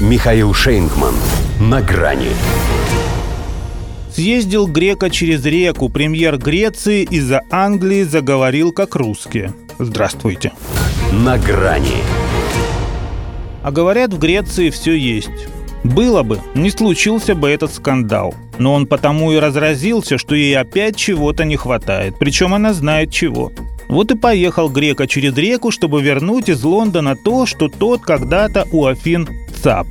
Михаил Шейнгман. На грани. Съездил грека через реку, премьер Греции из-за Англии заговорил как русские. Здравствуйте. На грани. А говорят, в Греции все есть. Было бы, не случился бы этот скандал. Но он потому и разразился, что ей опять чего-то не хватает. Причем она знает чего. Вот и поехал грека через реку, чтобы вернуть из Лондона то, что тот когда-то у Афин цап.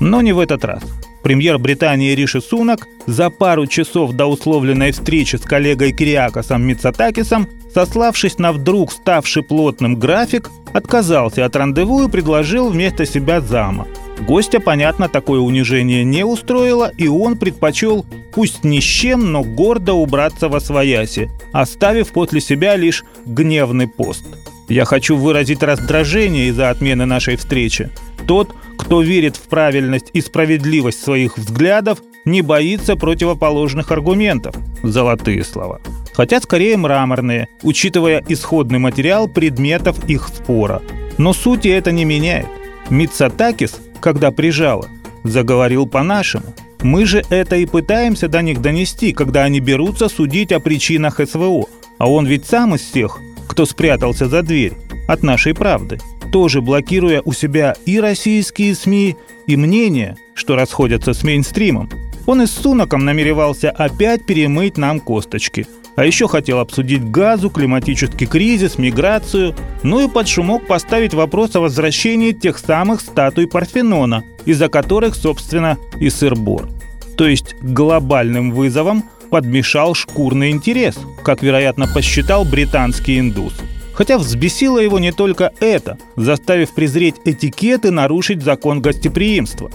Но не в этот раз. Премьер Британии Риши Сунак за пару часов до условленной встречи с коллегой Кириакосом Мицатакисом, сославшись на вдруг ставший плотным график, отказался от рандеву и предложил вместо себя зама. Гостя, понятно, такое унижение не устроило, и он предпочел, пусть ни с чем, но гордо убраться во свояси, оставив после себя лишь гневный пост. Я хочу выразить раздражение из-за отмены нашей встречи. Тот, кто верит в правильность и справедливость своих взглядов, не боится противоположных аргументов. Золотые слова. Хотя скорее мраморные, учитывая исходный материал предметов их спора. Но сути это не меняет. Мицатакис – когда прижало, заговорил по-нашему. Мы же это и пытаемся до них донести, когда они берутся судить о причинах СВО. А он ведь сам из всех, кто спрятался за дверь от нашей правды, тоже блокируя у себя и российские СМИ, и мнения, что расходятся с мейнстримом. Он и с Сунаком намеревался опять перемыть нам косточки – а еще хотел обсудить газу, климатический кризис, миграцию, ну и под шумок поставить вопрос о возвращении тех самых статуй Парфенона, из-за которых, собственно, и сыр-бор. То есть глобальным вызовом подмешал шкурный интерес, как, вероятно, посчитал британский индус. Хотя взбесило его не только это, заставив презреть этикет и нарушить закон гостеприимства.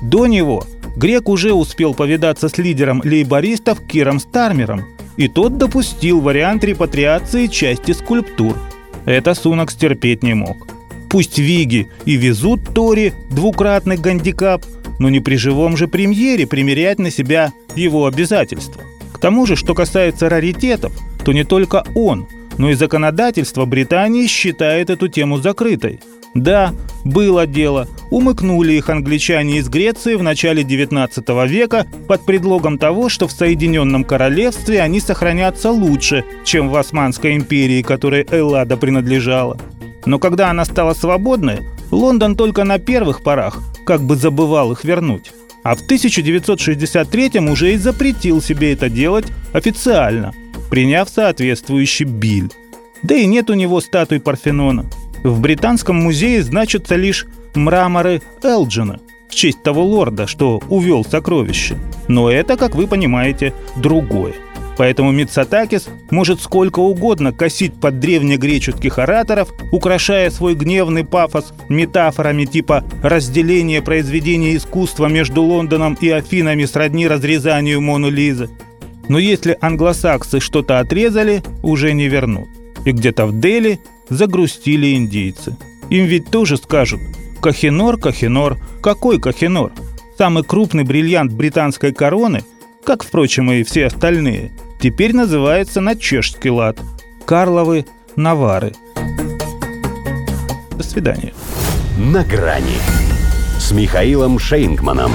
До него Грек уже успел повидаться с лидером лейбористов Киром Стармером – и тот допустил вариант репатриации части скульптур. Это Сунок стерпеть не мог. Пусть Виги и везут Тори двукратный гандикап, но не при живом же премьере примерять на себя его обязательства. К тому же, что касается раритетов, то не только он, но и законодательство Британии считает эту тему закрытой. Да, было дело. Умыкнули их англичане из Греции в начале 19 века под предлогом того, что в Соединенном Королевстве они сохранятся лучше, чем в Османской империи, которой Эллада принадлежала. Но когда она стала свободной, Лондон только на первых порах как бы забывал их вернуть. А в 1963 уже и запретил себе это делать официально, приняв соответствующий биль. Да и нет у него статуи Парфенона – в Британском музее значатся лишь мраморы Элджина в честь того лорда, что увел сокровище. Но это, как вы понимаете, другое. Поэтому Мицатакис может сколько угодно косить под древнегреческих ораторов, украшая свой гневный пафос метафорами типа разделения произведения искусства между Лондоном и Афинами сродни разрезанию Мону Лизы. Но если англосаксы что-то отрезали, уже не вернут. И где-то в Дели загрустили индейцы. Им ведь тоже скажут «Кахенор, Кахенор, какой Кахенор?» Самый крупный бриллиант британской короны, как, впрочем, и все остальные, теперь называется на чешский лад – Карловы Навары. До свидания. На грани с Михаилом Шейнгманом.